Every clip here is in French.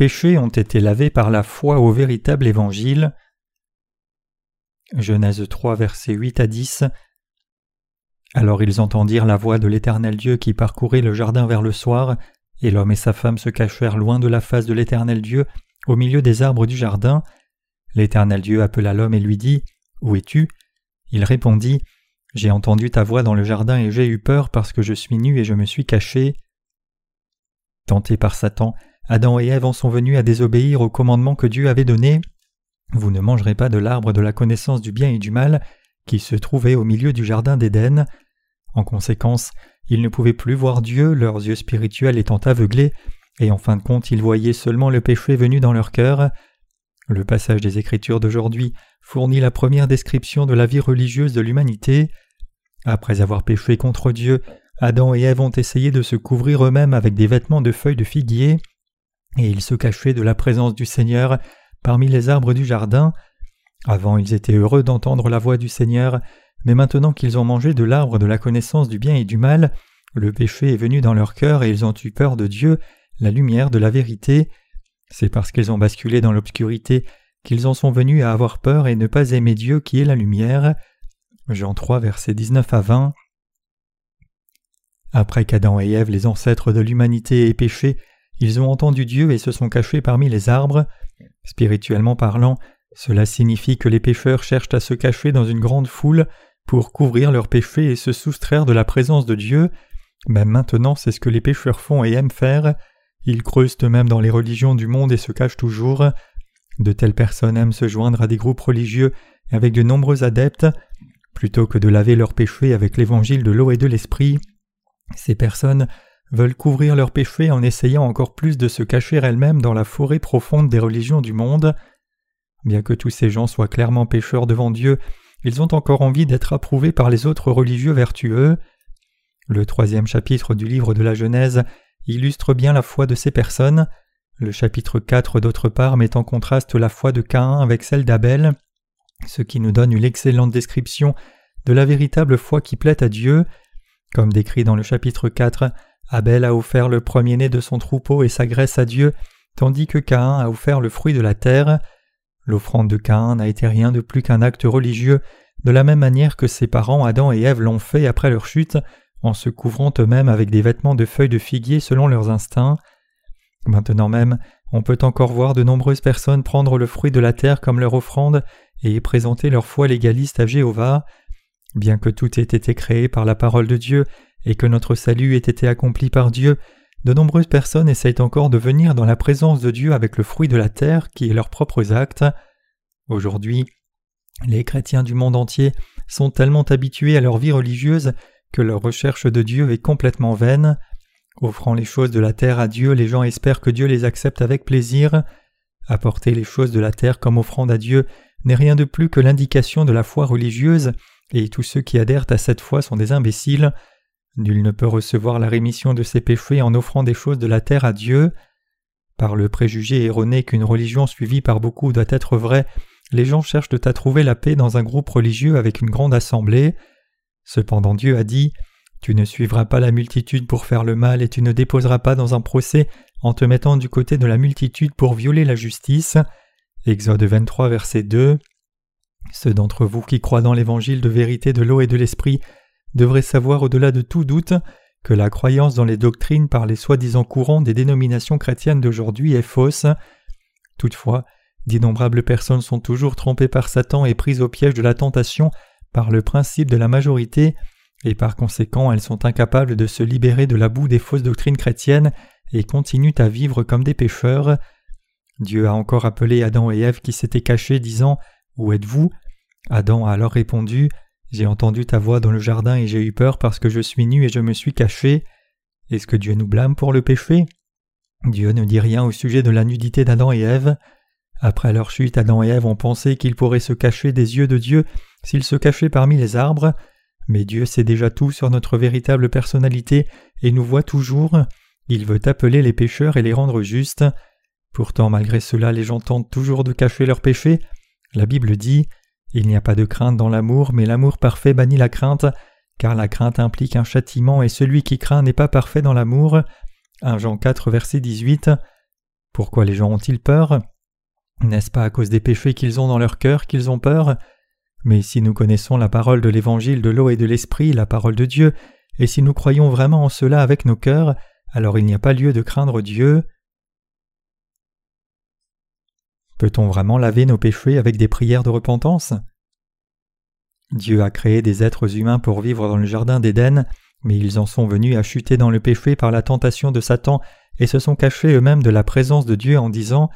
Péchés ont été lavés par la foi au véritable évangile. Genèse 3, versets 8 à 10. Alors ils entendirent la voix de l'Éternel Dieu qui parcourait le jardin vers le soir, et l'homme et sa femme se cachèrent loin de la face de l'Éternel Dieu, au milieu des arbres du jardin. L'Éternel Dieu appela l'homme et lui dit Où es-tu? Il répondit J'ai entendu ta voix dans le jardin et j'ai eu peur parce que je suis nu et je me suis caché. Tentés par Satan, Adam et Ève en sont venus à désobéir au commandement que Dieu avait donné. Vous ne mangerez pas de l'arbre de la connaissance du bien et du mal, qui se trouvait au milieu du jardin d'Éden. En conséquence, ils ne pouvaient plus voir Dieu, leurs yeux spirituels étant aveuglés, et en fin de compte ils voyaient seulement le péché venu dans leur cœur. Le passage des Écritures d'aujourd'hui fournit la première description de la vie religieuse de l'humanité. Après avoir péché contre Dieu, Adam et Ève ont essayé de se couvrir eux-mêmes avec des vêtements de feuilles de figuier et ils se cachaient de la présence du Seigneur parmi les arbres du jardin. Avant ils étaient heureux d'entendre la voix du Seigneur, mais maintenant qu'ils ont mangé de l'arbre de la connaissance du bien et du mal, le péché est venu dans leur cœur et ils ont eu peur de Dieu, la lumière de la vérité. C'est parce qu'ils ont basculé dans l'obscurité qu'ils en sont venus à avoir peur et ne pas aimer Dieu qui est la lumière. Jean 3 versets 19 à 20. Après qu'Adam et Ève, les ancêtres de l'humanité, aient péché, ils ont entendu Dieu et se sont cachés parmi les arbres. Spirituellement parlant, cela signifie que les pécheurs cherchent à se cacher dans une grande foule pour couvrir leurs péchés et se soustraire de la présence de Dieu. Même maintenant, c'est ce que les pécheurs font et aiment faire. Ils creusent eux-mêmes dans les religions du monde et se cachent toujours. De telles personnes aiment se joindre à des groupes religieux avec de nombreux adeptes. Plutôt que de laver leurs péchés avec l'évangile de l'eau et de l'esprit, ces personnes veulent couvrir leurs péchés en essayant encore plus de se cacher elles-mêmes dans la forêt profonde des religions du monde. Bien que tous ces gens soient clairement pécheurs devant Dieu, ils ont encore envie d'être approuvés par les autres religieux vertueux. Le troisième chapitre du livre de la Genèse illustre bien la foi de ces personnes. Le chapitre 4 d'autre part met en contraste la foi de Caïn avec celle d'Abel, ce qui nous donne une excellente description de la véritable foi qui plaît à Dieu. Comme décrit dans le chapitre 4, Abel a offert le premier-né de son troupeau et sa graisse à Dieu, tandis que Caïn a offert le fruit de la terre. L'offrande de Caïn n'a été rien de plus qu'un acte religieux, de la même manière que ses parents Adam et Ève l'ont fait après leur chute, en se couvrant eux-mêmes avec des vêtements de feuilles de figuier selon leurs instincts. Maintenant même, on peut encore voir de nombreuses personnes prendre le fruit de la terre comme leur offrande et présenter leur foi légaliste à Jéhovah. Bien que tout ait été créé par la parole de Dieu, et que notre salut ait été accompli par Dieu, de nombreuses personnes essayent encore de venir dans la présence de Dieu avec le fruit de la terre qui est leurs propres actes. Aujourd'hui, les chrétiens du monde entier sont tellement habitués à leur vie religieuse que leur recherche de Dieu est complètement vaine. Offrant les choses de la terre à Dieu, les gens espèrent que Dieu les accepte avec plaisir. Apporter les choses de la terre comme offrande à Dieu n'est rien de plus que l'indication de la foi religieuse, et tous ceux qui adhèrent à cette foi sont des imbéciles. Nul ne peut recevoir la rémission de ses péchés en offrant des choses de la terre à Dieu. Par le préjugé erroné qu'une religion suivie par beaucoup doit être vraie, les gens cherchent à trouver la paix dans un groupe religieux avec une grande assemblée. Cependant Dieu a dit Tu ne suivras pas la multitude pour faire le mal et tu ne déposeras pas dans un procès en te mettant du côté de la multitude pour violer la justice. Exode 23, verset 2. Ceux d'entre vous qui croient dans l'évangile de vérité de l'eau et de l'esprit devrait savoir au-delà de tout doute que la croyance dans les doctrines par les soi-disant courants des dénominations chrétiennes d'aujourd'hui est fausse. Toutefois, d'innombrables personnes sont toujours trompées par Satan et prises au piège de la tentation par le principe de la majorité, et par conséquent elles sont incapables de se libérer de la boue des fausses doctrines chrétiennes et continuent à vivre comme des pécheurs. Dieu a encore appelé Adam et Ève qui s'étaient cachés, disant Où êtes-vous? Adam a alors répondu j'ai entendu ta voix dans le jardin et j'ai eu peur parce que je suis nu et je me suis caché. Est-ce que Dieu nous blâme pour le péché? Dieu ne dit rien au sujet de la nudité d'Adam et Ève. Après leur chute, Adam et Ève ont pensé qu'ils pourraient se cacher des yeux de Dieu s'ils se cachaient parmi les arbres, mais Dieu sait déjà tout sur notre véritable personnalité et nous voit toujours. Il veut appeler les pécheurs et les rendre justes. Pourtant, malgré cela, les gens tentent toujours de cacher leurs péchés. La Bible dit il n'y a pas de crainte dans l'amour, mais l'amour parfait bannit la crainte, car la crainte implique un châtiment et celui qui craint n'est pas parfait dans l'amour. 1 Jean 4 verset 18. Pourquoi les gens ont-ils peur? N'est-ce pas à cause des péchés qu'ils ont dans leur cœur qu'ils ont peur? Mais si nous connaissons la parole de l'évangile de l'eau et de l'esprit, la parole de Dieu, et si nous croyons vraiment en cela avec nos cœurs, alors il n'y a pas lieu de craindre Dieu. Peut-on vraiment laver nos péchés avec des prières de repentance? Dieu a créé des êtres humains pour vivre dans le jardin d'Éden, mais ils en sont venus à chuter dans le péché par la tentation de Satan et se sont cachés eux-mêmes de la présence de Dieu en disant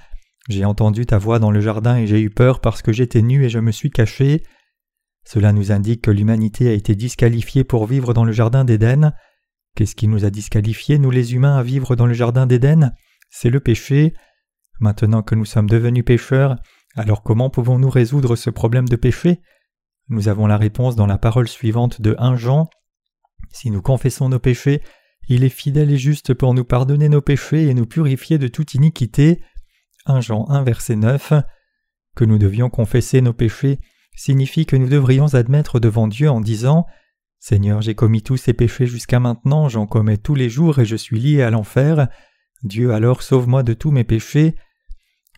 J'ai entendu ta voix dans le jardin et j'ai eu peur parce que j'étais nu et je me suis caché. Cela nous indique que l'humanité a été disqualifiée pour vivre dans le jardin d'Éden. Qu'est-ce qui nous a disqualifiés, nous les humains, à vivre dans le jardin d'Éden? C'est le péché. Maintenant que nous sommes devenus pécheurs, alors comment pouvons-nous résoudre ce problème de péché? Nous avons la réponse dans la parole suivante de 1 Jean. Si nous confessons nos péchés, il est fidèle et juste pour nous pardonner nos péchés et nous purifier de toute iniquité. 1 Jean 1 verset 9. Que nous devions confesser nos péchés signifie que nous devrions admettre devant Dieu en disant Seigneur, j'ai commis tous ces péchés jusqu'à maintenant, j'en commets tous les jours et je suis lié à l'enfer. Dieu alors sauve-moi de tous mes péchés.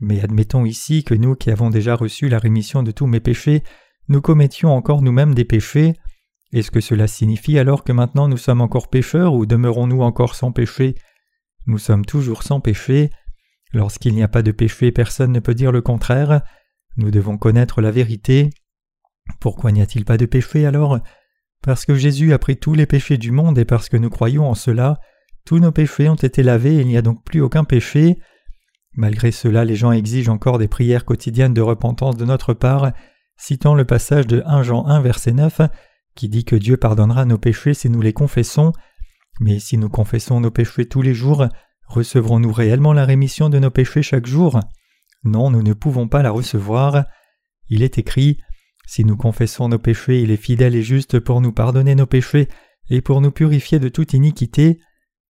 Mais admettons ici que nous qui avons déjà reçu la rémission de tous mes péchés, nous commettions encore nous-mêmes des péchés. Est-ce que cela signifie alors que maintenant nous sommes encore pécheurs ou demeurons-nous encore sans péché? Nous sommes toujours sans péché. Lorsqu'il n'y a pas de péché, personne ne peut dire le contraire. Nous devons connaître la vérité. Pourquoi n'y a-t-il pas de péché alors? Parce que Jésus a pris tous les péchés du monde et parce que nous croyons en cela, tous nos péchés ont été lavés et il n'y a donc plus aucun péché. Malgré cela, les gens exigent encore des prières quotidiennes de repentance de notre part, citant le passage de 1 Jean 1 verset 9 qui dit que Dieu pardonnera nos péchés si nous les confessons. Mais si nous confessons nos péchés tous les jours, recevrons-nous réellement la rémission de nos péchés chaque jour? Non, nous ne pouvons pas la recevoir. Il est écrit Si nous confessons nos péchés, il est fidèle et juste pour nous pardonner nos péchés et pour nous purifier de toute iniquité.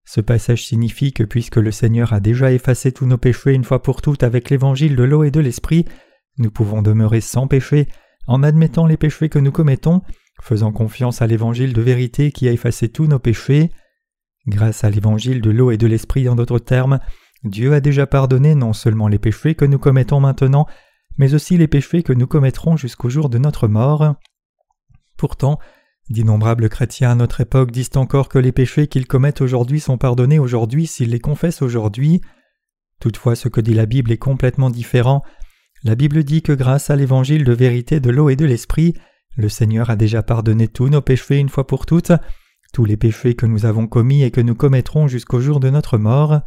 Ce passage signifie que puisque le Seigneur a déjà effacé tous nos péchés une fois pour toutes avec l'évangile de l'eau et de l'esprit, nous pouvons demeurer sans péché en admettant les péchés que nous commettons faisant confiance à l'évangile de vérité qui a effacé tous nos péchés. Grâce à l'évangile de l'eau et de l'esprit en d'autres termes, Dieu a déjà pardonné non seulement les péchés que nous commettons maintenant, mais aussi les péchés que nous commettrons jusqu'au jour de notre mort. Pourtant, d'innombrables chrétiens à notre époque disent encore que les péchés qu'ils commettent aujourd'hui sont pardonnés aujourd'hui s'ils les confessent aujourd'hui. Toutefois, ce que dit la Bible est complètement différent. La Bible dit que grâce à l'évangile de vérité de l'eau et de l'esprit, le Seigneur a déjà pardonné tous nos péchés une fois pour toutes, tous les péchés que nous avons commis et que nous commettrons jusqu'au jour de notre mort.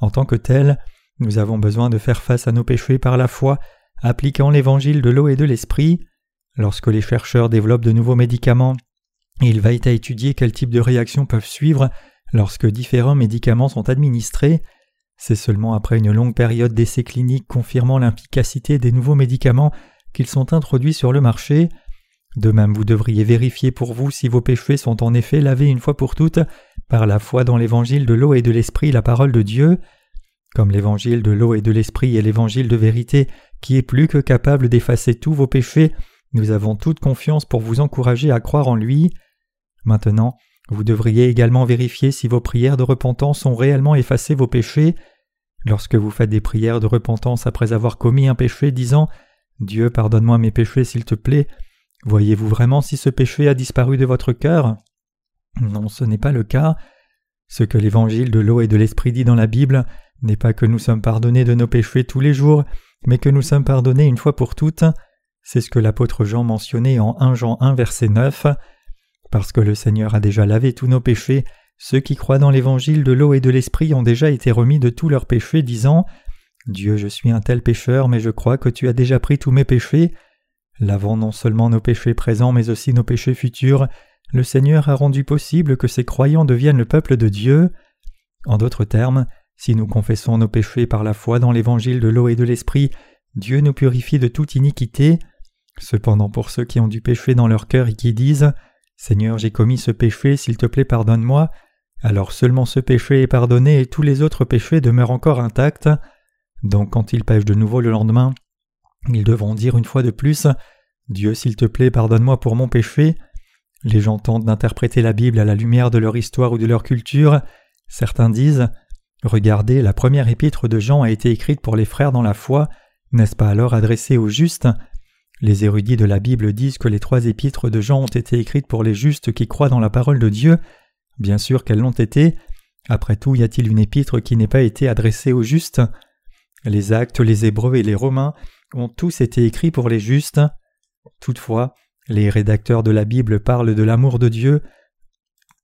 En tant que tel, nous avons besoin de faire face à nos péchés par la foi, appliquant l'évangile de l'eau et de l'esprit. Lorsque les chercheurs développent de nouveaux médicaments, ils veillent à étudier quel type de réactions peuvent suivre lorsque différents médicaments sont administrés. C'est seulement après une longue période d'essais cliniques confirmant l'efficacité des nouveaux médicaments qu'ils sont introduits sur le marché. De même vous devriez vérifier pour vous si vos péchés sont en effet lavés une fois pour toutes par la foi dans l'évangile de l'eau et de l'esprit, la parole de Dieu. Comme l'évangile de l'eau et de l'esprit est l'évangile de vérité qui est plus que capable d'effacer tous vos péchés, nous avons toute confiance pour vous encourager à croire en lui. Maintenant, vous devriez également vérifier si vos prières de repentance ont réellement effacé vos péchés. Lorsque vous faites des prières de repentance après avoir commis un péché disant Dieu pardonne-moi mes péchés s'il te plaît, Voyez-vous vraiment si ce péché a disparu de votre cœur? Non, ce n'est pas le cas. Ce que l'évangile de l'eau et de l'esprit dit dans la Bible n'est pas que nous sommes pardonnés de nos péchés tous les jours, mais que nous sommes pardonnés une fois pour toutes. C'est ce que l'apôtre Jean mentionnait en 1 Jean 1 verset 9. Parce que le Seigneur a déjà lavé tous nos péchés, ceux qui croient dans l'évangile de l'eau et de l'esprit ont déjà été remis de tous leurs péchés, disant Dieu, je suis un tel pécheur, mais je crois que tu as déjà pris tous mes péchés. Lavant non seulement nos péchés présents mais aussi nos péchés futurs, le Seigneur a rendu possible que ces croyants deviennent le peuple de Dieu. En d'autres termes, si nous confessons nos péchés par la foi dans l'évangile de l'eau et de l'esprit, Dieu nous purifie de toute iniquité. Cependant pour ceux qui ont du péché dans leur cœur et qui disent Seigneur, j'ai commis ce péché, s'il te plaît pardonne-moi, alors seulement ce péché est pardonné et tous les autres péchés demeurent encore intacts. Donc quand ils pêchent de nouveau le lendemain, ils devront dire une fois de plus Dieu, s'il te plaît, pardonne-moi pour mon péché. Les gens tentent d'interpréter la Bible à la lumière de leur histoire ou de leur culture. Certains disent Regardez, la première épître de Jean a été écrite pour les frères dans la foi, n'est-ce pas alors adressée aux justes? Les érudits de la Bible disent que les trois épîtres de Jean ont été écrites pour les justes qui croient dans la parole de Dieu. Bien sûr qu'elles l'ont été. Après tout, y a-t-il une épître qui n'ait pas été adressée aux justes? Les actes, les Hébreux et les Romains ont tous été écrits pour les justes. Toutefois, les rédacteurs de la Bible parlent de l'amour de Dieu,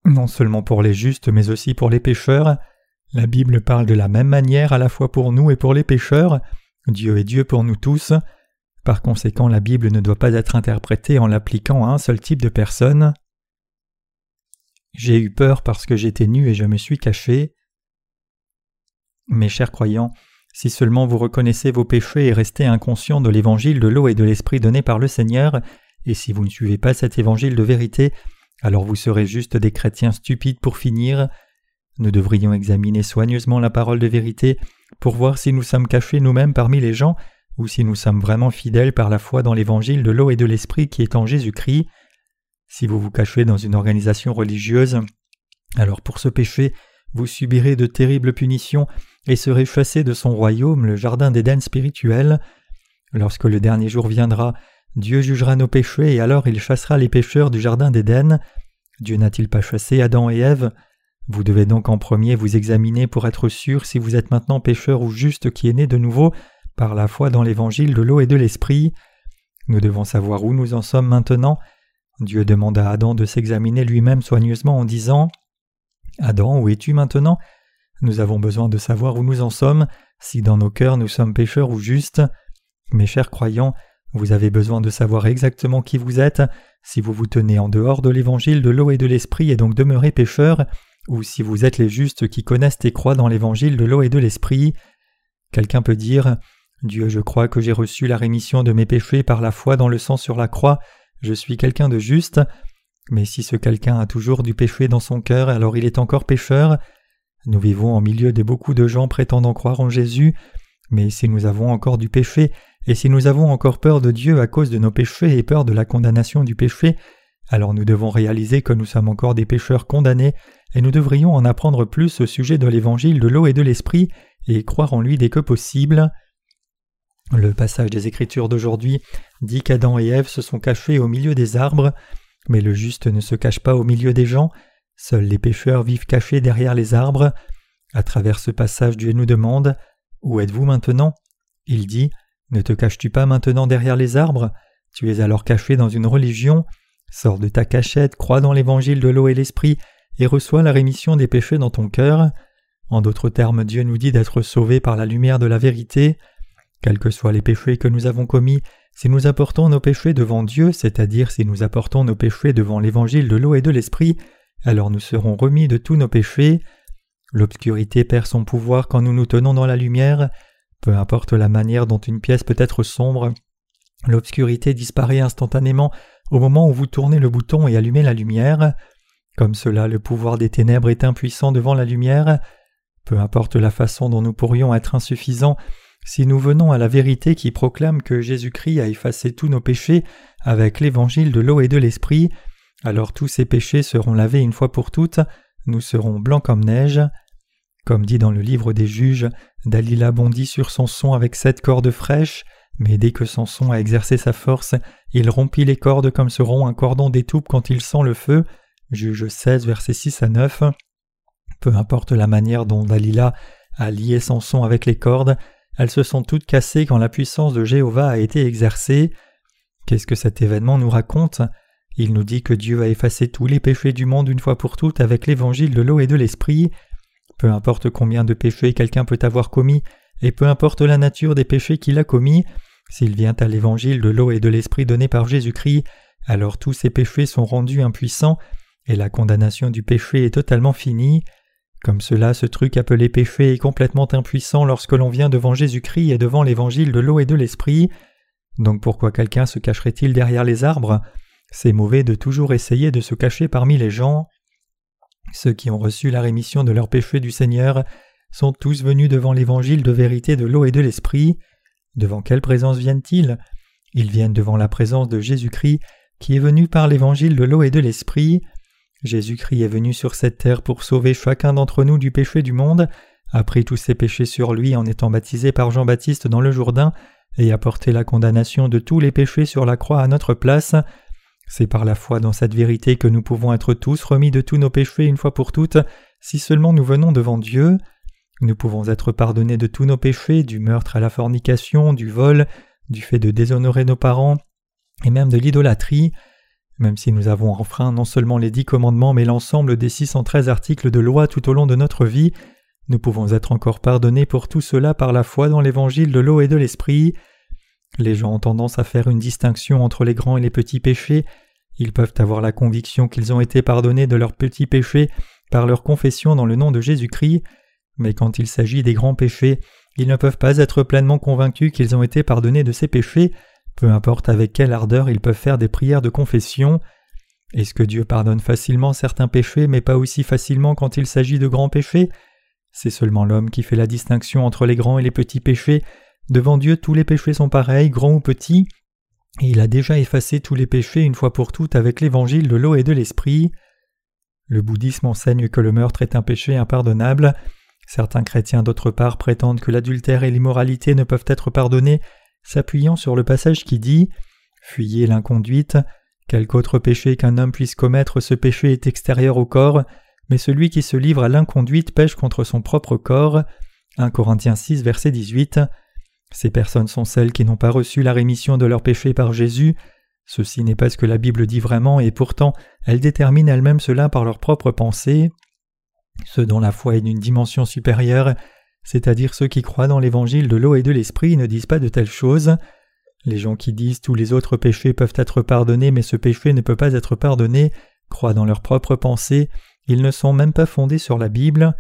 non seulement pour les justes mais aussi pour les pécheurs. La Bible parle de la même manière à la fois pour nous et pour les pécheurs. Dieu est Dieu pour nous tous. Par conséquent, la Bible ne doit pas être interprétée en l'appliquant à un seul type de personne. J'ai eu peur parce que j'étais nu et je me suis caché. Mes chers croyants, si seulement vous reconnaissez vos péchés et restez inconscient de l'évangile de l'eau et de l'esprit donné par le Seigneur, et si vous ne suivez pas cet évangile de vérité, alors vous serez juste des chrétiens stupides pour finir. Nous devrions examiner soigneusement la parole de vérité pour voir si nous sommes cachés nous-mêmes parmi les gens ou si nous sommes vraiment fidèles par la foi dans l'évangile de l'eau et de l'esprit qui est en Jésus-Christ. Si vous vous cachez dans une organisation religieuse, alors pour ce péché, vous subirez de terribles punitions et serez chassés de son royaume, le jardin d'Éden spirituel. Lorsque le dernier jour viendra, Dieu jugera nos péchés et alors il chassera les pécheurs du jardin d'Éden. Dieu n'a-t-il pas chassé Adam et Ève? Vous devez donc en premier vous examiner pour être sûr si vous êtes maintenant pécheur ou juste qui est né de nouveau par la foi dans l'évangile de l'eau et de l'esprit. Nous devons savoir où nous en sommes maintenant. Dieu demanda à Adam de s'examiner lui-même soigneusement en disant Adam, où es-tu maintenant? Nous avons besoin de savoir où nous en sommes, si dans nos cœurs nous sommes pécheurs ou justes. Mes chers croyants, vous avez besoin de savoir exactement qui vous êtes, si vous vous tenez en dehors de l'évangile de l'eau et de l'esprit et donc demeurez pécheurs, ou si vous êtes les justes qui connaissent et croient dans l'évangile de l'eau et de l'esprit. Quelqu'un peut dire Dieu, je crois que j'ai reçu la rémission de mes péchés par la foi dans le sang sur la croix, je suis quelqu'un de juste. Mais si ce quelqu'un a toujours du péché dans son cœur, alors il est encore pécheur. Nous vivons en milieu de beaucoup de gens prétendant croire en Jésus, mais si nous avons encore du péché, et si nous avons encore peur de Dieu à cause de nos péchés et peur de la condamnation du péché, alors nous devons réaliser que nous sommes encore des pécheurs condamnés et nous devrions en apprendre plus au sujet de l'évangile de l'eau et de l'esprit et croire en lui dès que possible. Le passage des Écritures d'aujourd'hui dit qu'Adam et Ève se sont cachés au milieu des arbres, mais le juste ne se cache pas au milieu des gens, seuls les pécheurs vivent cachés derrière les arbres. À travers ce passage, Dieu nous demande Où êtes-vous maintenant? Il dit Ne te caches-tu pas maintenant derrière les arbres? Tu es alors caché dans une religion. Sors de ta cachette, crois dans l'évangile de l'eau et l'esprit, et reçois la rémission des péchés dans ton cœur. En d'autres termes, Dieu nous dit d'être sauvés par la lumière de la vérité. Quels que soient les péchés que nous avons commis, si nous apportons nos péchés devant Dieu, c'est-à-dire si nous apportons nos péchés devant l'évangile de l'eau et de l'esprit, alors nous serons remis de tous nos péchés. L'obscurité perd son pouvoir quand nous nous tenons dans la lumière. Peu importe la manière dont une pièce peut être sombre, l'obscurité disparaît instantanément au moment où vous tournez le bouton et allumez la lumière. Comme cela, le pouvoir des ténèbres est impuissant devant la lumière. Peu importe la façon dont nous pourrions être insuffisants, si nous venons à la vérité qui proclame que Jésus-Christ a effacé tous nos péchés avec l'évangile de l'eau et de l'esprit, alors tous ces péchés seront lavés une fois pour toutes, nous serons blancs comme neige. Comme dit dans le livre des juges, Dalila bondit sur son son avec sept cordes fraîches, mais dès que son a exercé sa force, il rompit les cordes comme se rompt un cordon d'étoupe quand il sent le feu, Juge 16, versets 6 à 9. Peu importe la manière dont Dalila a lié son avec les cordes, elles se sont toutes cassées quand la puissance de Jéhovah a été exercée. Qu'est-ce que cet événement nous raconte? Il nous dit que Dieu a effacé tous les péchés du monde une fois pour toutes avec l'évangile de l'eau et de l'esprit. Peu importe combien de péchés quelqu'un peut avoir commis, et peu importe la nature des péchés qu'il a commis, s'il vient à l'évangile de l'eau et de l'esprit donné par Jésus-Christ, alors tous ces péchés sont rendus impuissants et la condamnation du péché est totalement finie. Comme cela, ce truc appelé péché est complètement impuissant lorsque l'on vient devant Jésus-Christ et devant l'évangile de l'eau et de l'esprit. Donc pourquoi quelqu'un se cacherait-il derrière les arbres? C'est mauvais de toujours essayer de se cacher parmi les gens. Ceux qui ont reçu la rémission de leurs péchés du Seigneur sont tous venus devant l'évangile de vérité de l'eau et de l'esprit. Devant quelle présence viennent-ils? Ils viennent devant la présence de Jésus-Christ qui est venu par l'évangile de l'eau et de l'esprit. Jésus-Christ est venu sur cette terre pour sauver chacun d'entre nous du péché du monde, a pris tous ses péchés sur lui en étant baptisé par Jean-Baptiste dans le Jourdain et a porté la condamnation de tous les péchés sur la croix à notre place. C'est par la foi dans cette vérité que nous pouvons être tous remis de tous nos péchés une fois pour toutes, si seulement nous venons devant Dieu. Nous pouvons être pardonnés de tous nos péchés, du meurtre à la fornication, du vol, du fait de déshonorer nos parents, et même de l'idolâtrie. Même si nous avons enfreint non seulement les dix commandements mais l'ensemble des 613 articles de loi tout au long de notre vie, nous pouvons être encore pardonnés pour tout cela par la foi dans l'évangile de l'eau et de l'esprit. Les gens ont tendance à faire une distinction entre les grands et les petits péchés. Ils peuvent avoir la conviction qu'ils ont été pardonnés de leurs petits péchés par leur confession dans le nom de Jésus-Christ, mais quand il s'agit des grands péchés, ils ne peuvent pas être pleinement convaincus qu'ils ont été pardonnés de ces péchés, peu importe avec quelle ardeur ils peuvent faire des prières de confession. Est-ce que Dieu pardonne facilement certains péchés mais pas aussi facilement quand il s'agit de grands péchés? C'est seulement l'homme qui fait la distinction entre les grands et les petits péchés. Devant Dieu tous les péchés sont pareils, grands ou petits, et il a déjà effacé tous les péchés une fois pour toutes avec l'évangile de l'eau et de l'esprit. Le bouddhisme enseigne que le meurtre est un péché impardonnable. Certains chrétiens d'autre part prétendent que l'adultère et l'immoralité ne peuvent être pardonnés, s'appuyant sur le passage qui dit Fuyez l'inconduite, quelque autre péché qu'un homme puisse commettre, ce péché est extérieur au corps, mais celui qui se livre à l'inconduite pêche contre son propre corps. 1 Corinthiens 6, verset 18. Ces personnes sont celles qui n'ont pas reçu la rémission de leurs péchés par Jésus. Ceci n'est pas ce que la Bible dit vraiment, et pourtant elles déterminent elles-mêmes cela par leurs propres pensées. Ceux dont la foi est d'une dimension supérieure, c'est-à-dire ceux qui croient dans l'évangile de l'eau et de l'esprit, ne disent pas de telles choses. Les gens qui disent tous les autres péchés peuvent être pardonnés mais ce péché ne peut pas être pardonné. Croient dans leurs propres pensées, ils ne sont même pas fondés sur la Bible.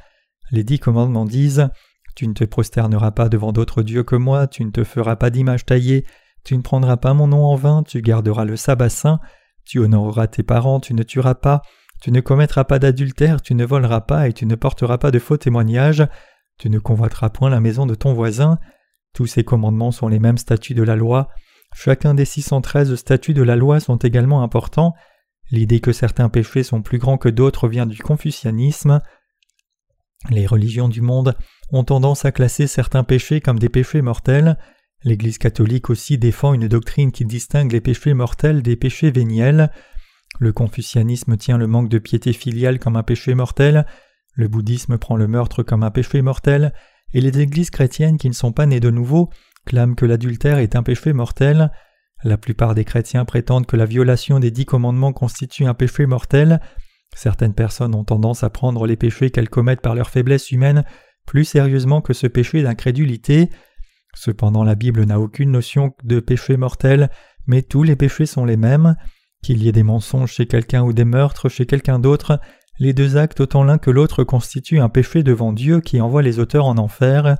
Les dix commandements disent Tu ne te prosterneras pas devant d'autres dieux que moi, tu ne te feras pas d'image taillée, tu ne prendras pas mon nom en vain, tu garderas le sabbat saint, tu honoreras tes parents, tu ne tueras pas, tu ne commettras pas d'adultère, tu ne voleras pas et tu ne porteras pas de faux témoignages, tu ne convoiteras point la maison de ton voisin. Tous ces commandements sont les mêmes statuts de la loi. Chacun des 613 statuts de la loi sont également importants. L'idée que certains péchés sont plus grands que d'autres vient du confucianisme. Les religions du monde ont tendance à classer certains péchés comme des péchés mortels. L'Église catholique aussi défend une doctrine qui distingue les péchés mortels des péchés véniels. Le confucianisme tient le manque de piété filiale comme un péché mortel, le bouddhisme prend le meurtre comme un péché mortel, et les églises chrétiennes qui ne sont pas nées de nouveau clament que l'adultère est un péché mortel. La plupart des chrétiens prétendent que la violation des dix commandements constitue un péché mortel. Certaines personnes ont tendance à prendre les péchés qu'elles commettent par leur faiblesse humaine plus sérieusement que ce péché d'incrédulité. Cependant la Bible n'a aucune notion de péché mortel, mais tous les péchés sont les mêmes. Qu'il y ait des mensonges chez quelqu'un ou des meurtres chez quelqu'un d'autre, les deux actes autant l'un que l'autre constituent un péché devant Dieu qui envoie les auteurs en enfer.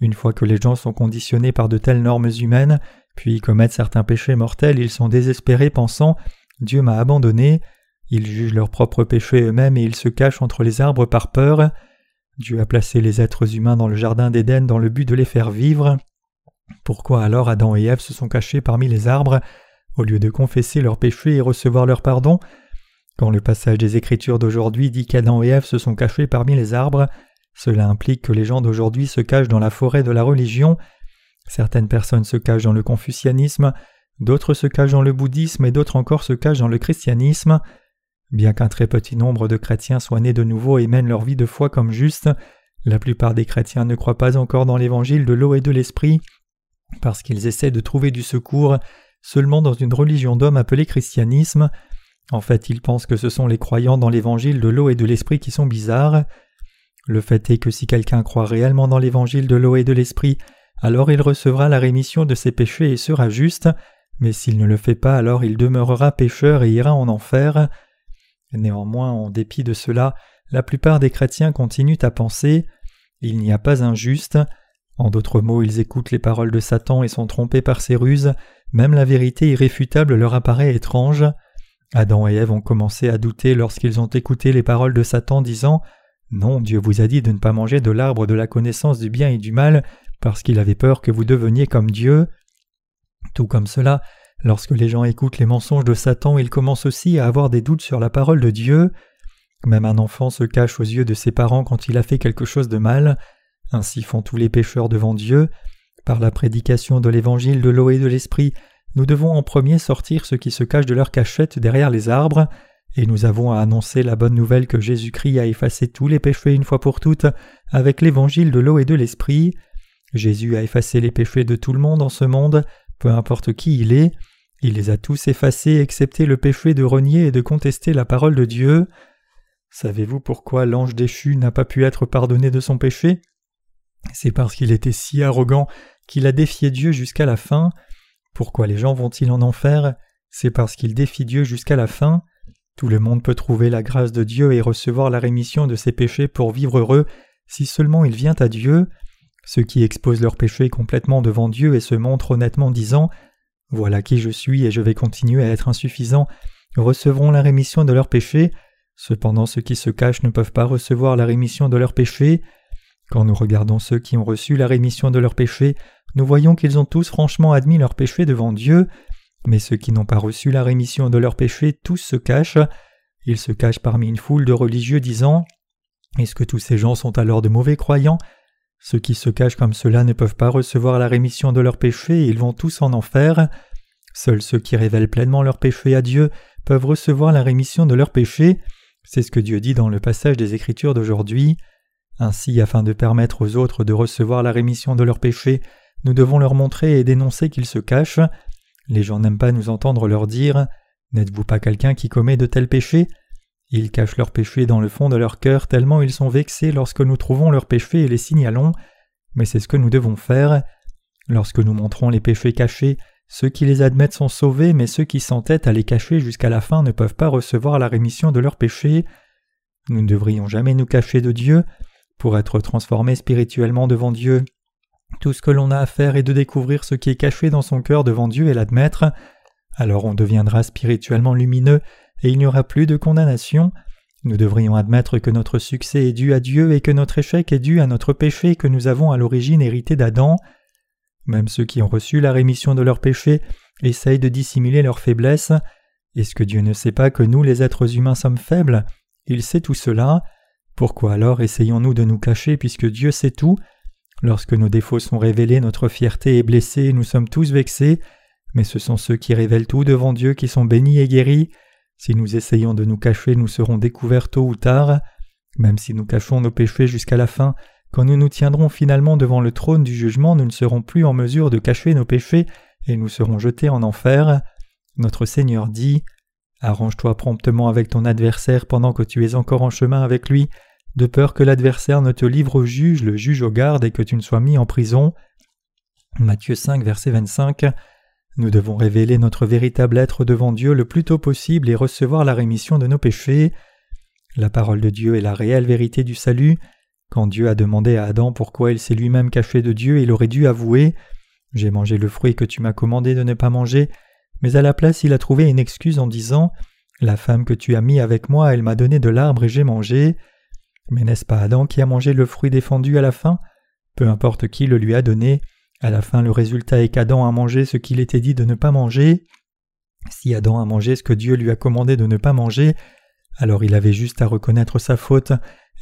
Une fois que les gens sont conditionnés par de telles normes humaines, puis commettent certains péchés mortels, ils sont désespérés pensant Dieu m'a abandonné. Ils jugent leurs propres péchés eux-mêmes et ils se cachent entre les arbres par peur. Dieu a placé les êtres humains dans le jardin d'Éden dans le but de les faire vivre. Pourquoi alors Adam et Ève se sont cachés parmi les arbres au lieu de confesser leurs péchés et recevoir leur pardon, quand le passage des Écritures d'aujourd'hui dit qu'Adam et Ève se sont cachés parmi les arbres, cela implique que les gens d'aujourd'hui se cachent dans la forêt de la religion. Certaines personnes se cachent dans le confucianisme, d'autres se cachent dans le bouddhisme et d'autres encore se cachent dans le christianisme. Bien qu'un très petit nombre de chrétiens soient nés de nouveau et mènent leur vie de foi comme juste, la plupart des chrétiens ne croient pas encore dans l'évangile de l'eau et de l'esprit, parce qu'ils essaient de trouver du secours seulement dans une religion d'hommes appelée christianisme. En fait, ils pensent que ce sont les croyants dans l'évangile de l'eau et de l'esprit qui sont bizarres. Le fait est que si quelqu'un croit réellement dans l'évangile de l'eau et de l'esprit, alors il recevra la rémission de ses péchés et sera juste, mais s'il ne le fait pas, alors il demeurera pécheur et ira en enfer. Néanmoins, en dépit de cela, la plupart des chrétiens continuent à penser Il n'y a pas un juste. En d'autres mots, ils écoutent les paroles de Satan et sont trompés par ses ruses, même la vérité irréfutable leur apparaît étrange. Adam et Ève ont commencé à douter lorsqu'ils ont écouté les paroles de Satan disant Non, Dieu vous a dit de ne pas manger de l'arbre de la connaissance du bien et du mal, parce qu'il avait peur que vous deveniez comme Dieu. Tout comme cela, lorsque les gens écoutent les mensonges de Satan, ils commencent aussi à avoir des doutes sur la parole de Dieu. Même un enfant se cache aux yeux de ses parents quand il a fait quelque chose de mal. Ainsi font tous les pécheurs devant Dieu. Par la prédication de l'évangile de l'eau et de l'esprit, nous devons en premier sortir ceux qui se cachent de leur cachette derrière les arbres, et nous avons à annoncer la bonne nouvelle que Jésus-Christ a effacé tous les péchés une fois pour toutes avec l'évangile de l'eau et de l'esprit. Jésus a effacé les péchés de tout le monde en ce monde, peu importe qui il est. Il les a tous effacés excepté le péché de renier et de contester la parole de Dieu. Savez-vous pourquoi l'ange déchu n'a pas pu être pardonné de son péché? C'est parce qu'il était si arrogant qu'il a défié Dieu jusqu'à la fin. Pourquoi les gens vont-ils en enfer? C'est parce qu'ils défient Dieu jusqu'à la fin. Tout le monde peut trouver la grâce de Dieu et recevoir la rémission de ses péchés pour vivre heureux si seulement il vient à Dieu. Ceux qui exposent leurs péchés complètement devant Dieu et se montrent honnêtement disant Voilà qui je suis et je vais continuer à être insuffisant recevront la rémission de leurs péchés. Cependant ceux qui se cachent ne peuvent pas recevoir la rémission de leurs péchés. Quand nous regardons ceux qui ont reçu la rémission de leurs péchés, nous voyons qu'ils ont tous franchement admis leurs péchés devant Dieu, mais ceux qui n'ont pas reçu la rémission de leurs péchés, tous se cachent. Ils se cachent parmi une foule de religieux disant Est-ce que tous ces gens sont alors de mauvais croyants? Ceux qui se cachent comme cela ne peuvent pas recevoir la rémission de leurs péchés et ils vont tous en enfer. Seuls ceux qui révèlent pleinement leurs péchés à Dieu peuvent recevoir la rémission de leurs péchés. C'est ce que Dieu dit dans le passage des Écritures d'aujourd'hui. Ainsi, afin de permettre aux autres de recevoir la rémission de leurs péchés, nous devons leur montrer et dénoncer qu'ils se cachent. Les gens n'aiment pas nous entendre leur dire N'êtes-vous pas quelqu'un qui commet de tels péchés? Ils cachent leurs péchés dans le fond de leur cœur tellement ils sont vexés lorsque nous trouvons leurs péchés et les signalons. Mais c'est ce que nous devons faire. Lorsque nous montrons les péchés cachés, ceux qui les admettent sont sauvés, mais ceux qui s'entêtent à les cacher jusqu'à la fin ne peuvent pas recevoir la rémission de leurs péchés. Nous ne devrions jamais nous cacher de Dieu. Pour être transformés spirituellement devant Dieu, tout ce que l'on a à faire est de découvrir ce qui est caché dans son cœur devant Dieu et l'admettre. Alors on deviendra spirituellement lumineux et il n'y aura plus de condamnation. Nous devrions admettre que notre succès est dû à Dieu et que notre échec est dû à notre péché que nous avons à l'origine hérité d'Adam. Même ceux qui ont reçu la rémission de leurs péchés essayent de dissimuler leurs faiblesses. Est-ce que Dieu ne sait pas que nous les êtres humains sommes faibles? Il sait tout cela. Pourquoi alors essayons-nous de nous cacher puisque Dieu sait tout? Lorsque nos défauts sont révélés, notre fierté est blessée nous sommes tous vexés, mais ce sont ceux qui révèlent tout devant Dieu qui sont bénis et guéris. Si nous essayons de nous cacher, nous serons découverts tôt ou tard. Même si nous cachons nos péchés jusqu'à la fin, quand nous nous tiendrons finalement devant le trône du jugement, nous ne serons plus en mesure de cacher nos péchés et nous serons jetés en enfer. Notre Seigneur dit Arrange-toi promptement avec ton adversaire pendant que tu es encore en chemin avec lui, de peur que l'adversaire ne te livre au juge, le juge au garde et que tu ne sois mis en prison. Matthieu 5, verset 25. Nous devons révéler notre véritable être devant Dieu le plus tôt possible et recevoir la rémission de nos péchés. La parole de Dieu est la réelle vérité du salut. Quand Dieu a demandé à Adam pourquoi il s'est lui-même caché de Dieu, il aurait dû avouer J'ai mangé le fruit que tu m'as commandé de ne pas manger, mais à la place il a trouvé une excuse en disant La femme que tu as mis avec moi, elle m'a donné de l'arbre et j'ai mangé. Mais n'est-ce pas Adam qui a mangé le fruit défendu à la fin? Peu importe qui le lui a donné, à la fin le résultat est qu'Adam a mangé ce qu'il était dit de ne pas manger. Si Adam a mangé ce que Dieu lui a commandé de ne pas manger, alors il avait juste à reconnaître sa faute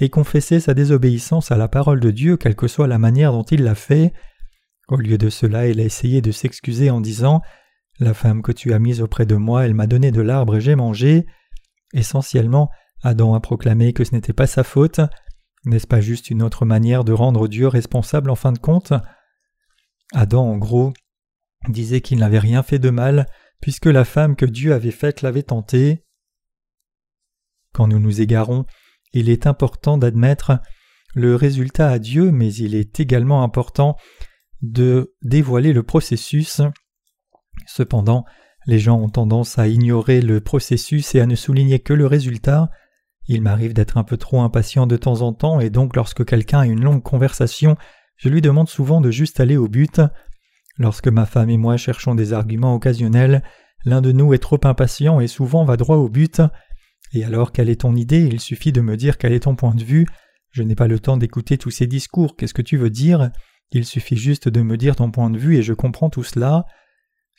et confesser sa désobéissance à la parole de Dieu, quelle que soit la manière dont il l'a fait. Au lieu de cela, il a essayé de s'excuser en disant La femme que tu as mise auprès de moi, elle m'a donné de l'arbre et j'ai mangé. Essentiellement, Adam a proclamé que ce n'était pas sa faute. N'est-ce pas juste une autre manière de rendre Dieu responsable en fin de compte? Adam, en gros, disait qu'il n'avait rien fait de mal, puisque la femme que Dieu avait faite l'avait tenté. Quand nous nous égarons, il est important d'admettre le résultat à Dieu, mais il est également important de dévoiler le processus. Cependant, les gens ont tendance à ignorer le processus et à ne souligner que le résultat. Il m'arrive d'être un peu trop impatient de temps en temps et donc lorsque quelqu'un a une longue conversation, je lui demande souvent de juste aller au but. Lorsque ma femme et moi cherchons des arguments occasionnels, l'un de nous est trop impatient et souvent va droit au but. Et alors quelle est ton idée? Il suffit de me dire quel est ton point de vue. Je n'ai pas le temps d'écouter tous ces discours, qu'est-ce que tu veux dire? Il suffit juste de me dire ton point de vue et je comprends tout cela.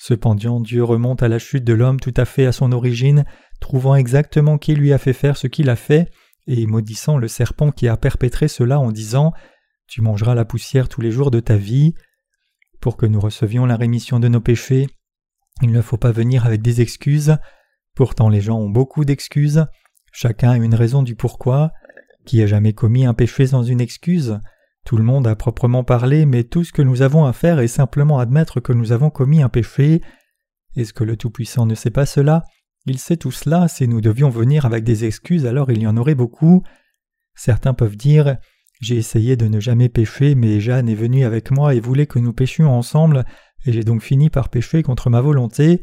Cependant Dieu remonte à la chute de l'homme tout à fait à son origine, trouvant exactement qui lui a fait faire ce qu'il a fait, et maudissant le serpent qui a perpétré cela en disant Tu mangeras la poussière tous les jours de ta vie. Pour que nous recevions la rémission de nos péchés, il ne faut pas venir avec des excuses. Pourtant les gens ont beaucoup d'excuses. Chacun a une raison du pourquoi. Qui a jamais commis un péché sans une excuse? Tout le monde a proprement parlé, mais tout ce que nous avons à faire est simplement admettre que nous avons commis un péché. Est-ce que le Tout-Puissant ne sait pas cela? Il sait tout cela, si nous devions venir avec des excuses, alors il y en aurait beaucoup. Certains peuvent dire J'ai essayé de ne jamais pécher, mais Jeanne est venue avec moi et voulait que nous péchions ensemble, et j'ai donc fini par pécher contre ma volonté.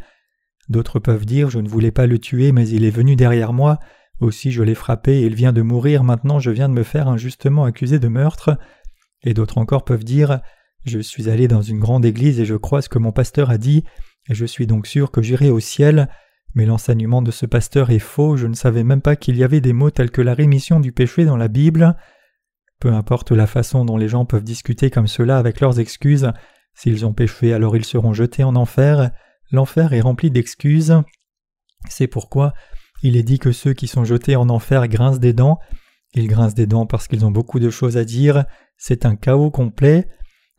D'autres peuvent dire Je ne voulais pas le tuer, mais il est venu derrière moi, aussi je l'ai frappé et il vient de mourir, maintenant je viens de me faire injustement accuser de meurtre. Et d'autres encore peuvent dire Je suis allé dans une grande église et je crois ce que mon pasteur a dit, et je suis donc sûr que j'irai au ciel. Mais l'enseignement de ce pasteur est faux, je ne savais même pas qu'il y avait des mots tels que la rémission du péché dans la Bible. Peu importe la façon dont les gens peuvent discuter comme cela avec leurs excuses, s'ils ont péché alors ils seront jetés en enfer, l'enfer est rempli d'excuses. C'est pourquoi il est dit que ceux qui sont jetés en enfer grincent des dents. Ils grincent des dents parce qu'ils ont beaucoup de choses à dire. C'est un chaos complet.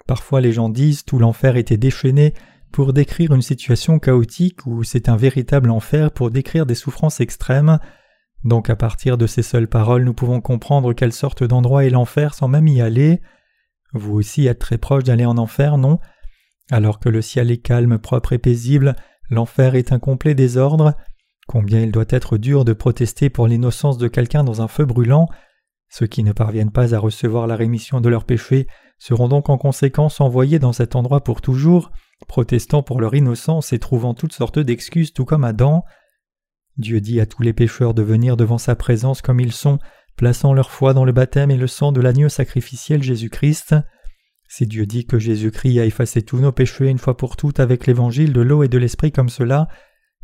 Parfois les gens disent tout l'enfer était déchaîné pour décrire une situation chaotique ou c'est un véritable enfer pour décrire des souffrances extrêmes. Donc à partir de ces seules paroles nous pouvons comprendre quelle sorte d'endroit est l'enfer sans même y aller. Vous aussi êtes très proche d'aller en enfer, non? Alors que le ciel est calme, propre et paisible, l'enfer est un complet désordre. Combien il doit être dur de protester pour l'innocence de quelqu'un dans un feu brûlant. Ceux qui ne parviennent pas à recevoir la rémission de leurs péchés seront donc en conséquence envoyés dans cet endroit pour toujours, protestant pour leur innocence et trouvant toutes sortes d'excuses tout comme Adam. Dieu dit à tous les pécheurs de venir devant sa présence comme ils sont, plaçant leur foi dans le baptême et le sang de l'agneau sacrificiel Jésus-Christ. Si Dieu dit que Jésus-Christ a effacé tous nos péchés une fois pour toutes avec l'évangile de l'eau et de l'esprit comme cela,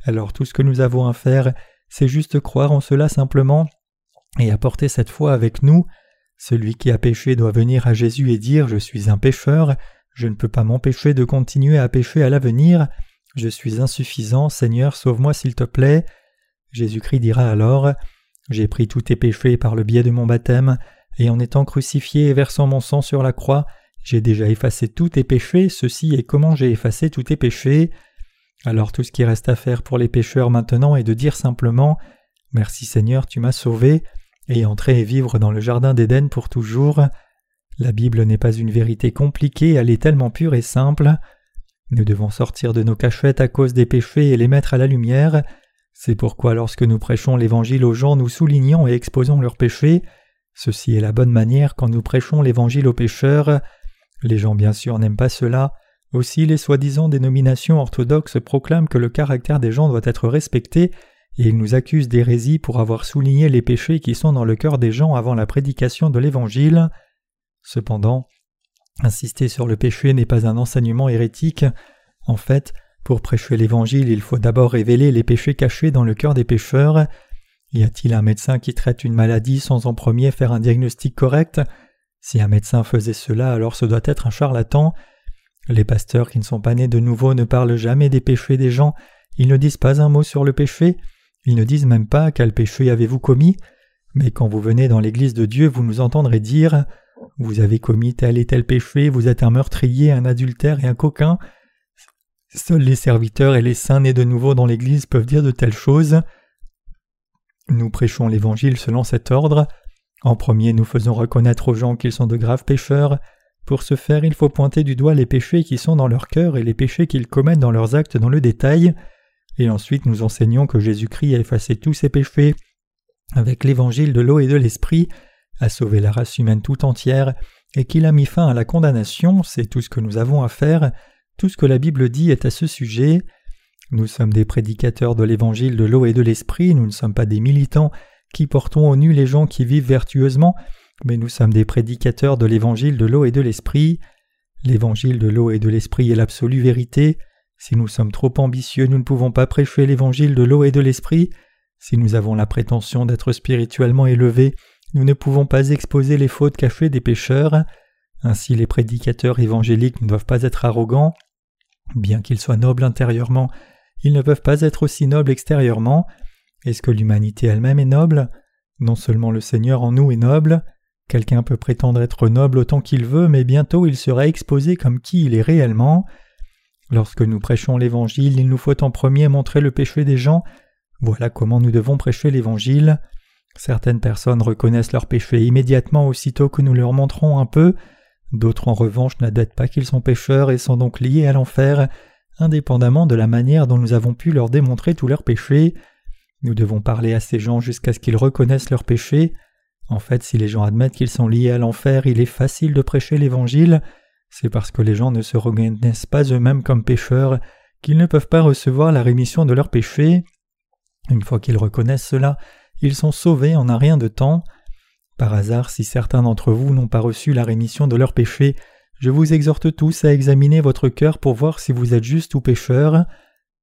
alors tout ce que nous avons à faire, c'est juste croire en cela simplement et apporter cette foi avec nous. Celui qui a péché doit venir à Jésus et dire Je suis un pécheur, je ne peux pas m'empêcher de continuer à pécher à l'avenir, je suis insuffisant, Seigneur, sauve-moi s'il te plaît. Jésus-Christ dira alors J'ai pris tous tes péchés par le biais de mon baptême, et en étant crucifié et versant mon sang sur la croix, j'ai déjà effacé tous tes péchés, ceci est comment j'ai effacé tous tes péchés. Alors tout ce qui reste à faire pour les pécheurs maintenant est de dire simplement Merci Seigneur, tu m'as sauvé, et entrer et vivre dans le jardin d'Éden pour toujours. La Bible n'est pas une vérité compliquée, elle est tellement pure et simple. Nous devons sortir de nos cachettes à cause des péchés et les mettre à la lumière. C'est pourquoi lorsque nous prêchons l'Évangile aux gens, nous soulignons et exposons leurs péchés. Ceci est la bonne manière quand nous prêchons l'Évangile aux pécheurs. Les gens bien sûr n'aiment pas cela. Aussi les soi-disant dénominations orthodoxes proclament que le caractère des gens doit être respecté et ils nous accusent d'hérésie pour avoir souligné les péchés qui sont dans le cœur des gens avant la prédication de l'Évangile. Cependant, insister sur le péché n'est pas un enseignement hérétique. En fait, pour prêcher l'Évangile, il faut d'abord révéler les péchés cachés dans le cœur des pécheurs. Y a-t-il un médecin qui traite une maladie sans en premier faire un diagnostic correct? Si un médecin faisait cela, alors ce doit être un charlatan. Les pasteurs qui ne sont pas nés de nouveau ne parlent jamais des péchés des gens, ils ne disent pas un mot sur le péché, ils ne disent même pas quel péché avez-vous commis, mais quand vous venez dans l'Église de Dieu, vous nous entendrez dire Vous avez commis tel et tel péché, vous êtes un meurtrier, un adultère et un coquin. Seuls les serviteurs et les saints nés de nouveau dans l'Église peuvent dire de telles choses. Nous prêchons l'Évangile selon cet ordre. En premier, nous faisons reconnaître aux gens qu'ils sont de graves pécheurs. Pour ce faire, il faut pointer du doigt les péchés qui sont dans leur cœur et les péchés qu'ils commettent dans leurs actes dans le détail, et ensuite nous enseignons que Jésus-Christ a effacé tous ses péchés avec l'évangile de l'eau et de l'esprit, a sauvé la race humaine tout entière, et qu'il a mis fin à la condamnation, c'est tout ce que nous avons à faire, tout ce que la Bible dit est à ce sujet. Nous sommes des prédicateurs de l'évangile de l'eau et de l'esprit, nous ne sommes pas des militants qui portons au nu les gens qui vivent vertueusement, mais nous sommes des prédicateurs de l'évangile de l'eau et de l'esprit. L'évangile de l'eau et de l'esprit est l'absolue vérité. Si nous sommes trop ambitieux, nous ne pouvons pas prêcher l'évangile de l'eau et de l'esprit. Si nous avons la prétention d'être spirituellement élevés, nous ne pouvons pas exposer les fautes cachées des pécheurs. Ainsi les prédicateurs évangéliques ne doivent pas être arrogants. Bien qu'ils soient nobles intérieurement, ils ne peuvent pas être aussi nobles extérieurement. Est-ce que l'humanité elle-même est noble? Non seulement le Seigneur en nous est noble, quelqu'un peut prétendre être noble autant qu'il veut, mais bientôt il sera exposé comme qui il est réellement. Lorsque nous prêchons l'Évangile, il nous faut en premier montrer le péché des gens. Voilà comment nous devons prêcher l'Évangile. Certaines personnes reconnaissent leur péché immédiatement aussitôt que nous leur montrons un peu, d'autres en revanche n'admettent pas qu'ils sont pécheurs et sont donc liés à l'enfer, indépendamment de la manière dont nous avons pu leur démontrer tous leurs péchés. Nous devons parler à ces gens jusqu'à ce qu'ils reconnaissent leurs péchés. En fait, si les gens admettent qu'ils sont liés à l'enfer, il est facile de prêcher l'Évangile. C'est parce que les gens ne se reconnaissent pas eux-mêmes comme pécheurs qu'ils ne peuvent pas recevoir la rémission de leurs péchés. Une fois qu'ils reconnaissent cela, ils sont sauvés en un rien de temps. Par hasard, si certains d'entre vous n'ont pas reçu la rémission de leurs péchés, je vous exhorte tous à examiner votre cœur pour voir si vous êtes juste ou pécheur.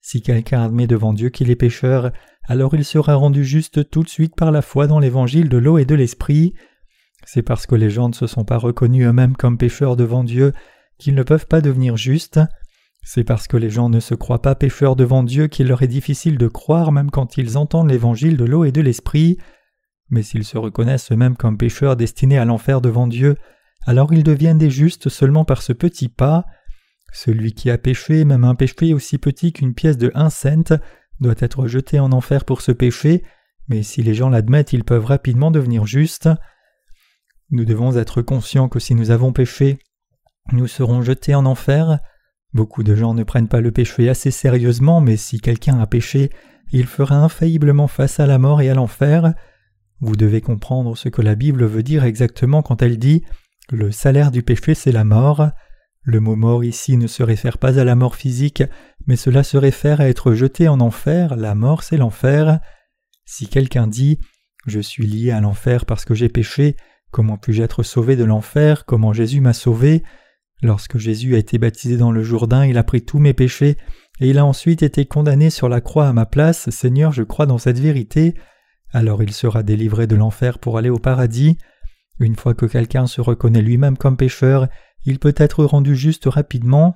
Si quelqu'un admet devant Dieu qu'il est pécheur, alors il sera rendu juste tout de suite par la foi dans l'évangile de l'eau et de l'esprit. C'est parce que les gens ne se sont pas reconnus eux-mêmes comme pécheurs devant Dieu qu'ils ne peuvent pas devenir justes. C'est parce que les gens ne se croient pas pécheurs devant Dieu qu'il leur est difficile de croire même quand ils entendent l'évangile de l'eau et de l'esprit. Mais s'ils se reconnaissent eux-mêmes comme pécheurs destinés à l'enfer devant Dieu, alors ils deviennent des justes seulement par ce petit pas. Celui qui a péché, même un péché aussi petit qu'une pièce de un cent, doit être jeté en enfer pour ce péché, mais si les gens l'admettent, ils peuvent rapidement devenir justes. Nous devons être conscients que si nous avons péché, nous serons jetés en enfer. Beaucoup de gens ne prennent pas le péché assez sérieusement, mais si quelqu'un a péché, il fera infailliblement face à la mort et à l'enfer. Vous devez comprendre ce que la Bible veut dire exactement quand elle dit Le salaire du péché c'est la mort. Le mot mort ici ne se réfère pas à la mort physique, mais cela se réfère à être jeté en enfer, la mort c'est l'enfer. Si quelqu'un dit Je suis lié à l'enfer parce que j'ai péché, comment puis-je être sauvé de l'enfer, comment Jésus m'a sauvé? Lorsque Jésus a été baptisé dans le Jourdain, il a pris tous mes péchés, et il a ensuite été condamné sur la croix à ma place, Seigneur, je crois dans cette vérité, alors il sera délivré de l'enfer pour aller au paradis. Une fois que quelqu'un se reconnaît lui-même comme pécheur, il peut être rendu juste rapidement.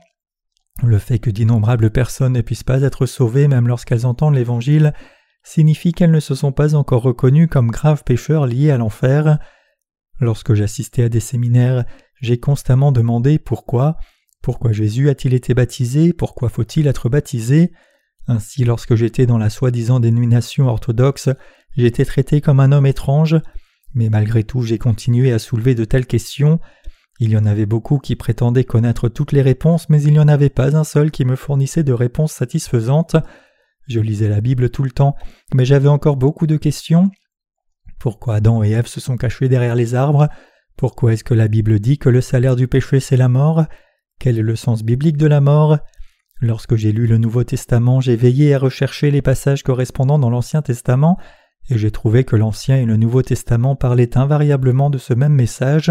Le fait que d'innombrables personnes ne puissent pas être sauvées même lorsqu'elles entendent l'Évangile signifie qu'elles ne se sont pas encore reconnues comme graves pécheurs liés à l'enfer. Lorsque j'assistais à des séminaires, j'ai constamment demandé pourquoi, pourquoi Jésus a-t-il été baptisé, pourquoi faut-il être baptisé. Ainsi, lorsque j'étais dans la soi-disant dénomination orthodoxe, j'étais traité comme un homme étrange, mais malgré tout j'ai continué à soulever de telles questions. Il y en avait beaucoup qui prétendaient connaître toutes les réponses, mais il n'y en avait pas un seul qui me fournissait de réponses satisfaisantes. Je lisais la Bible tout le temps, mais j'avais encore beaucoup de questions. Pourquoi Adam et Ève se sont cachés derrière les arbres? Pourquoi est-ce que la Bible dit que le salaire du péché c'est la mort? Quel est le sens biblique de la mort? Lorsque j'ai lu le Nouveau Testament, j'ai veillé à rechercher les passages correspondant dans l'Ancien Testament, et j'ai trouvé que l'Ancien et le Nouveau Testament parlaient invariablement de ce même message.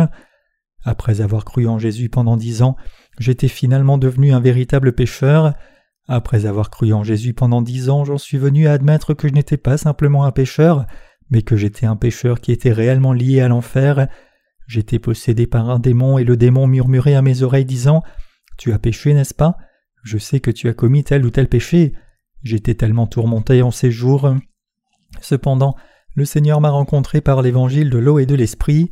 Après avoir cru en Jésus pendant dix ans, j'étais finalement devenu un véritable pécheur. Après avoir cru en Jésus pendant dix ans, j'en suis venu à admettre que je n'étais pas simplement un pécheur, mais que j'étais un pécheur qui était réellement lié à l'enfer. J'étais possédé par un démon et le démon murmurait à mes oreilles disant Tu as péché, n'est-ce pas? Je sais que tu as commis tel ou tel péché. J'étais tellement tourmenté en ces jours. Cependant, le Seigneur m'a rencontré par l'évangile de l'eau et de l'esprit.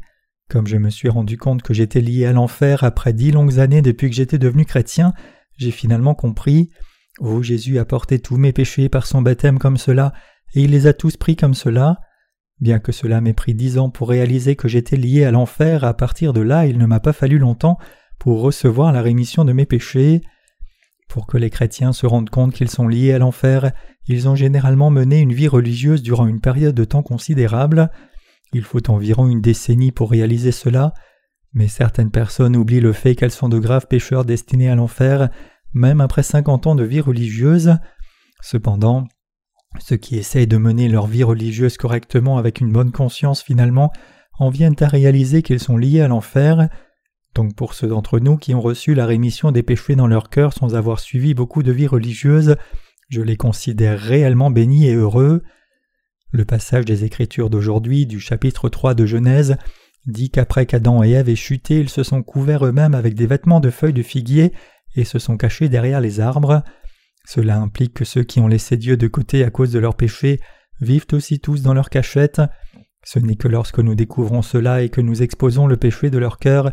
Comme je me suis rendu compte que j'étais lié à l'enfer après dix longues années depuis que j'étais devenu chrétien, j'ai finalement compris. Oh, Jésus a porté tous mes péchés par son baptême comme cela, et il les a tous pris comme cela. Bien que cela m'ait pris dix ans pour réaliser que j'étais lié à l'enfer, à partir de là il ne m'a pas fallu longtemps pour recevoir la rémission de mes péchés. Pour que les chrétiens se rendent compte qu'ils sont liés à l'enfer, ils ont généralement mené une vie religieuse durant une période de temps considérable. Il faut environ une décennie pour réaliser cela, mais certaines personnes oublient le fait qu'elles sont de graves pécheurs destinés à l'enfer, même après cinquante ans de vie religieuse. Cependant, ceux qui essayent de mener leur vie religieuse correctement avec une bonne conscience finalement en viennent à réaliser qu'ils sont liés à l'enfer. Donc pour ceux d'entre nous qui ont reçu la rémission des péchés dans leur cœur sans avoir suivi beaucoup de vie religieuse, je les considère réellement bénis et heureux. Le passage des Écritures d'aujourd'hui, du chapitre 3 de Genèse, dit qu'après qu'Adam et Ève aient chuté, ils se sont couverts eux-mêmes avec des vêtements de feuilles de figuier et se sont cachés derrière les arbres. Cela implique que ceux qui ont laissé Dieu de côté à cause de leurs péchés vivent aussi tous dans leur cachette. Ce n'est que lorsque nous découvrons cela et que nous exposons le péché de leur cœur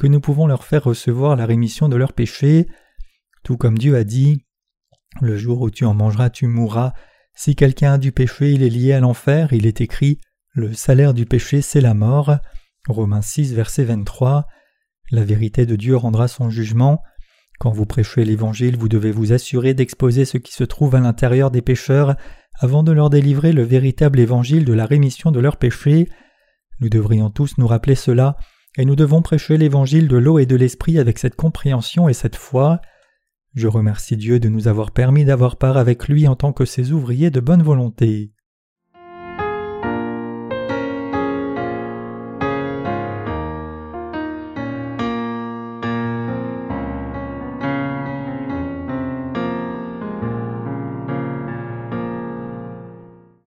que nous pouvons leur faire recevoir la rémission de leurs péchés. Tout comme Dieu a dit Le jour où tu en mangeras, tu mourras. Si quelqu'un a du péché, il est lié à l'enfer. Il est écrit Le salaire du péché, c'est la mort. Romains 6, verset 23. La vérité de Dieu rendra son jugement. Quand vous prêchez l'Évangile, vous devez vous assurer d'exposer ce qui se trouve à l'intérieur des pécheurs avant de leur délivrer le véritable Évangile de la rémission de leurs péchés. Nous devrions tous nous rappeler cela, et nous devons prêcher l'Évangile de l'eau et de l'Esprit avec cette compréhension et cette foi. Je remercie Dieu de nous avoir permis d'avoir part avec lui en tant que ses ouvriers de bonne volonté.